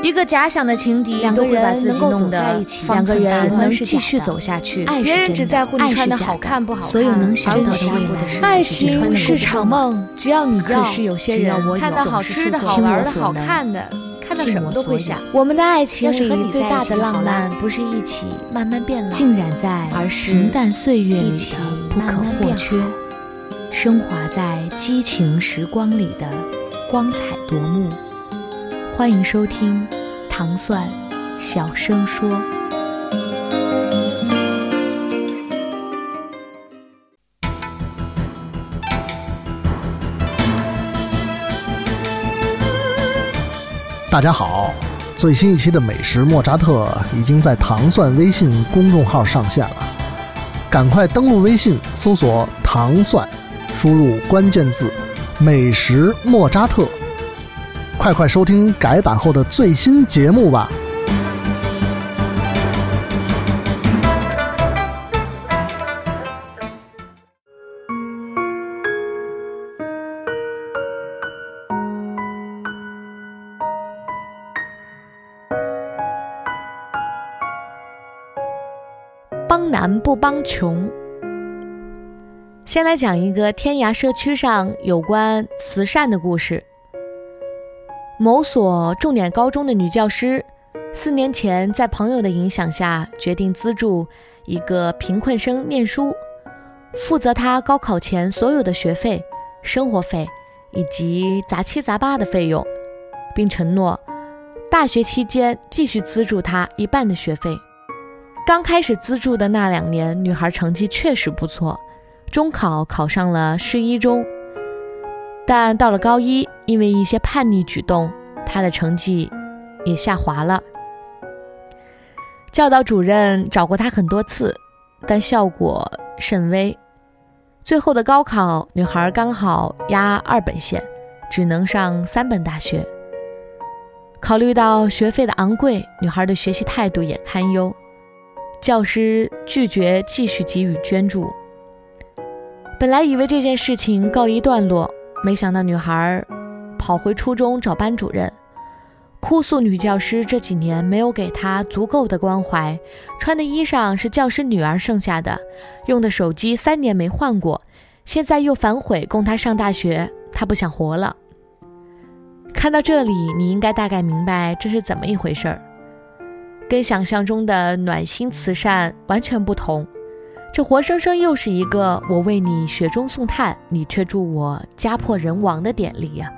一个假想的情敌，两个都会把自己人能够走在一起，方寸大喜欢是假的继续走下去。爱是别人只在乎你穿的好看不好看，所有能想到的未来乎的是爱情是场梦，只要你要。可是有些只要人看到好吃的好玩的好看的，看到什么都会想。我们的爱情是最大的浪漫不是一起慢慢变老，浸染在而是平淡岁月里的不可或缺好，升华在激情时光里的光彩夺目。欢迎收听糖蒜小声说。大家好，最新一期的美食莫扎特已经在糖蒜微信公众号上线了，赶快登录微信搜索“糖蒜”，输入关键字“美食莫扎特”，快快收听改版后的最新节目吧。帮难不帮穷。先来讲一个天涯社区上有关慈善的故事。某所重点高中的女教师，四年前在朋友的影响下，决定资助一个贫困生念书，负责他高考前所有的学费、生活费以及杂七杂八的费用，并承诺大学期间继续资助他一半的学费。刚开始资助的那两年，女孩成绩确实不错，中考考上了市一中。但到了高一，因为一些叛逆举动，她的成绩也下滑了。教导主任找过她很多次，但效果甚微。最后的高考，女孩刚好压二本线，只能上三本大学。考虑到学费的昂贵，女孩的学习态度也堪忧。教师拒绝继续给予捐助。本来以为这件事情告一段落，没想到女孩跑回初中找班主任，哭诉女教师这几年没有给她足够的关怀，穿的衣裳是教师女儿剩下的，用的手机三年没换过，现在又反悔供她上大学，她不想活了。看到这里，你应该大概明白这是怎么一回事儿。跟想象中的暖心慈善完全不同，这活生生又是一个我为你雪中送炭，你却助我家破人亡的典例呀、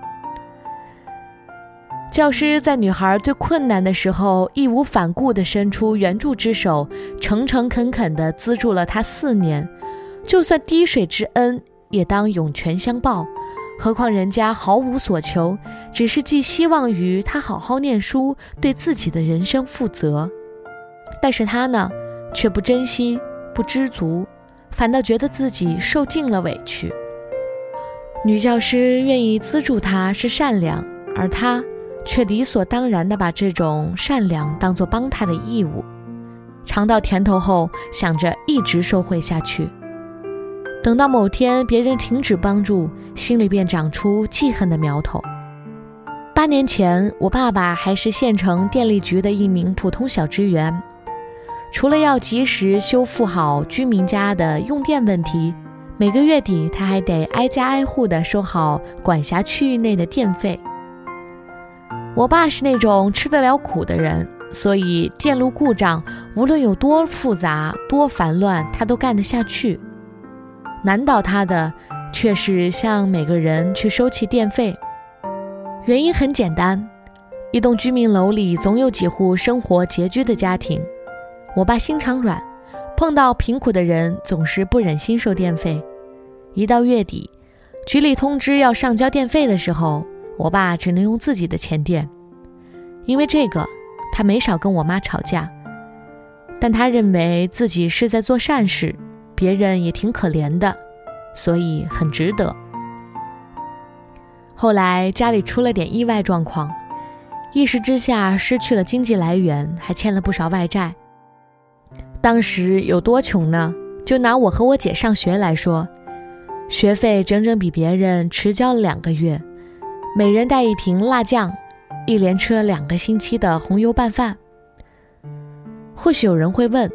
教师在女孩最困难的时候，义无反顾地伸出援助之手，诚诚恳恳地资助了她四年，就算滴水之恩，也当涌泉相报。何况人家毫无所求，只是寄希望于她好好念书，对自己的人生负责。但是她呢，却不珍惜，不知足，反倒觉得自己受尽了委屈。女教师愿意资助他是善良，而他却理所当然地把这种善良当作帮他的义务。尝到甜头后，想着一直受惠下去。等到某天别人停止帮助，心里便长出记恨的苗头。八年前，我爸爸还是县城电力局的一名普通小职员，除了要及时修复好居民家的用电问题，每个月底他还得挨家挨户地收好管辖区域内的电费。我爸是那种吃得了苦的人，所以电路故障无论有多复杂、多烦乱，他都干得下去。难倒他的，却是向每个人去收起电费。原因很简单，一栋居民楼里总有几户生活拮据的家庭。我爸心肠软，碰到贫苦的人总是不忍心收电费。一到月底，局里通知要上交电费的时候，我爸只能用自己的钱垫。因为这个，他没少跟我妈吵架，但他认为自己是在做善事。别人也挺可怜的，所以很值得。后来家里出了点意外状况，一时之下失去了经济来源，还欠了不少外债。当时有多穷呢？就拿我和我姐上学来说，学费整整比别人迟交了两个月，每人带一瓶辣酱，一连吃了两个星期的红油拌饭。或许有人会问，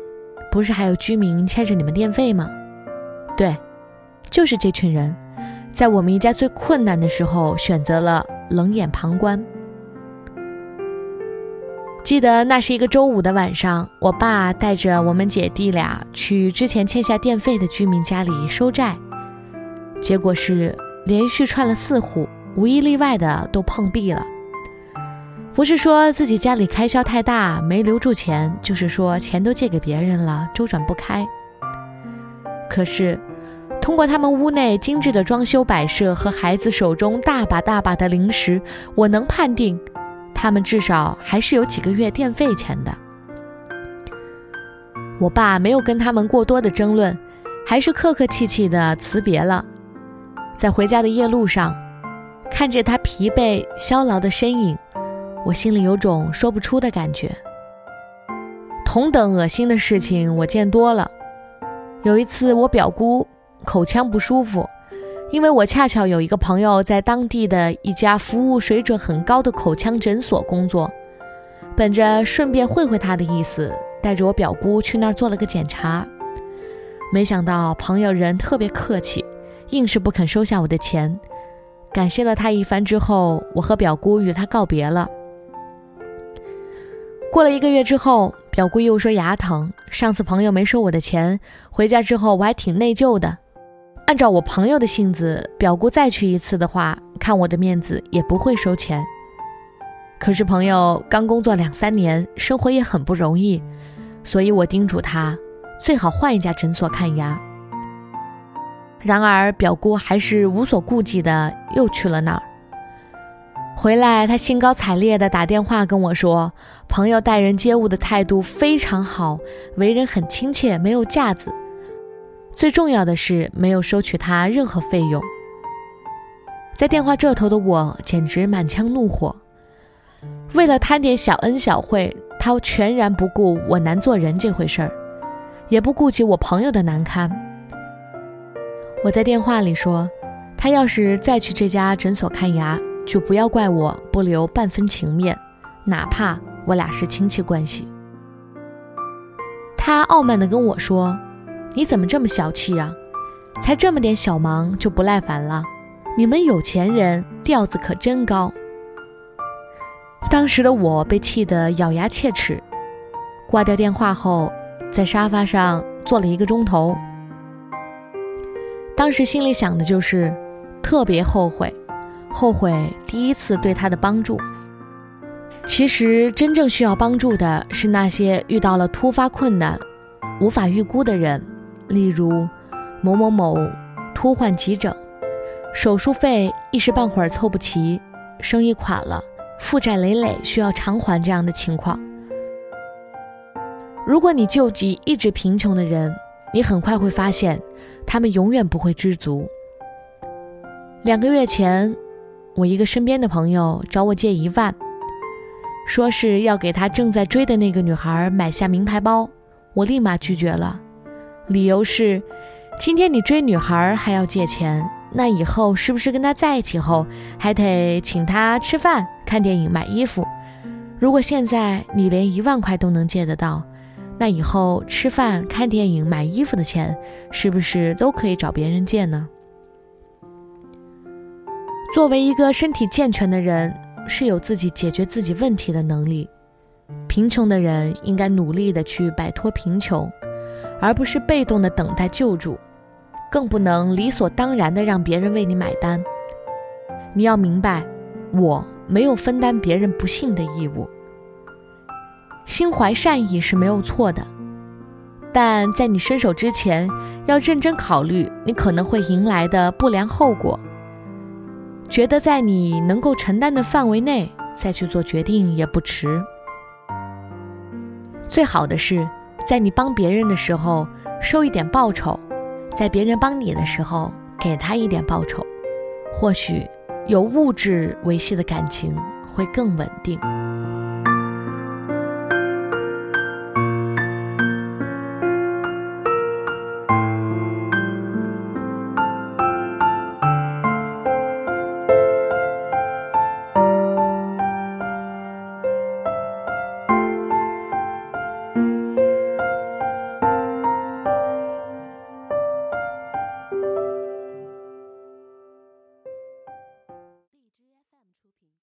不是还有居民欠着你们电费吗？对，就是这群人，在我们一家最困难的时候选择了冷眼旁观。记得那是一个周五的晚上，我爸带着我们姐弟俩去之前欠下电费的居民家里收债，结果是连续串了四户，无一例外的都碰壁了。不是说自己家里开销太大没留住钱，就是说钱都借给别人了，周转不开。可是，通过他们屋内精致的装修摆设和孩子手中大把大把的零食，我能判定。他们至少还是有几个月电费钱的。我爸没有跟他们过多的争论，还是客客气气的辞别了。在回家的夜路上，看着他疲惫消劳的身影，我心里有种说不出的感觉。同等恶心的事情我见多了。有一次，我表姑口腔不舒服。因为我恰巧有一个朋友在当地的一家服务水准很高的口腔诊所工作，本着顺便会会他的意思，带着我表姑去那儿做了个检查。没想到朋友人特别客气，硬是不肯收下我的钱。感谢了他一番之后，我和表姑与他告别了。过了一个月之后，表姑又说牙疼，上次朋友没收我的钱，回家之后我还挺内疚的。按照我朋友的性子，表姑再去一次的话，看我的面子也不会收钱。可是朋友刚工作两三年，生活也很不容易，所以我叮嘱他最好换一家诊所看牙。然而表姑还是无所顾忌的又去了那儿。回来，他兴高采烈的打电话跟我说，朋友待人接物的态度非常好，为人很亲切，没有架子。最重要的是没有收取他任何费用。在电话这头的我简直满腔怒火，为了贪点小恩小惠，他全然不顾我难做人这回事儿，也不顾及我朋友的难堪。我在电话里说，他要是再去这家诊所看牙，就不要怪我不留半分情面，哪怕我俩是亲戚关系。他傲慢地跟我说。你怎么这么小气啊？才这么点小忙就不耐烦了？你们有钱人调子可真高。当时的我被气得咬牙切齿，挂掉电话后，在沙发上坐了一个钟头。当时心里想的就是特别后悔，后悔第一次对他的帮助。其实真正需要帮助的是那些遇到了突发困难、无法预估的人。例如，某某某突患急诊，手术费一时半会儿凑不齐，生意垮了，负债累累，需要偿还这样的情况。如果你救济一直贫穷的人，你很快会发现，他们永远不会知足。两个月前，我一个身边的朋友找我借一万，说是要给他正在追的那个女孩买下名牌包，我立马拒绝了。理由是，今天你追女孩还要借钱，那以后是不是跟她在一起后还得请她吃饭、看电影、买衣服？如果现在你连一万块都能借得到，那以后吃饭、看电影、买衣服的钱是不是都可以找别人借呢？作为一个身体健全的人，是有自己解决自己问题的能力。贫穷的人应该努力的去摆脱贫穷。而不是被动的等待救助，更不能理所当然的让别人为你买单。你要明白，我没有分担别人不幸的义务。心怀善意是没有错的，但在你伸手之前，要认真考虑你可能会迎来的不良后果。觉得在你能够承担的范围内再去做决定也不迟。最好的是。在你帮别人的时候收一点报酬，在别人帮你的时候给他一点报酬，或许有物质维系的感情会更稳定。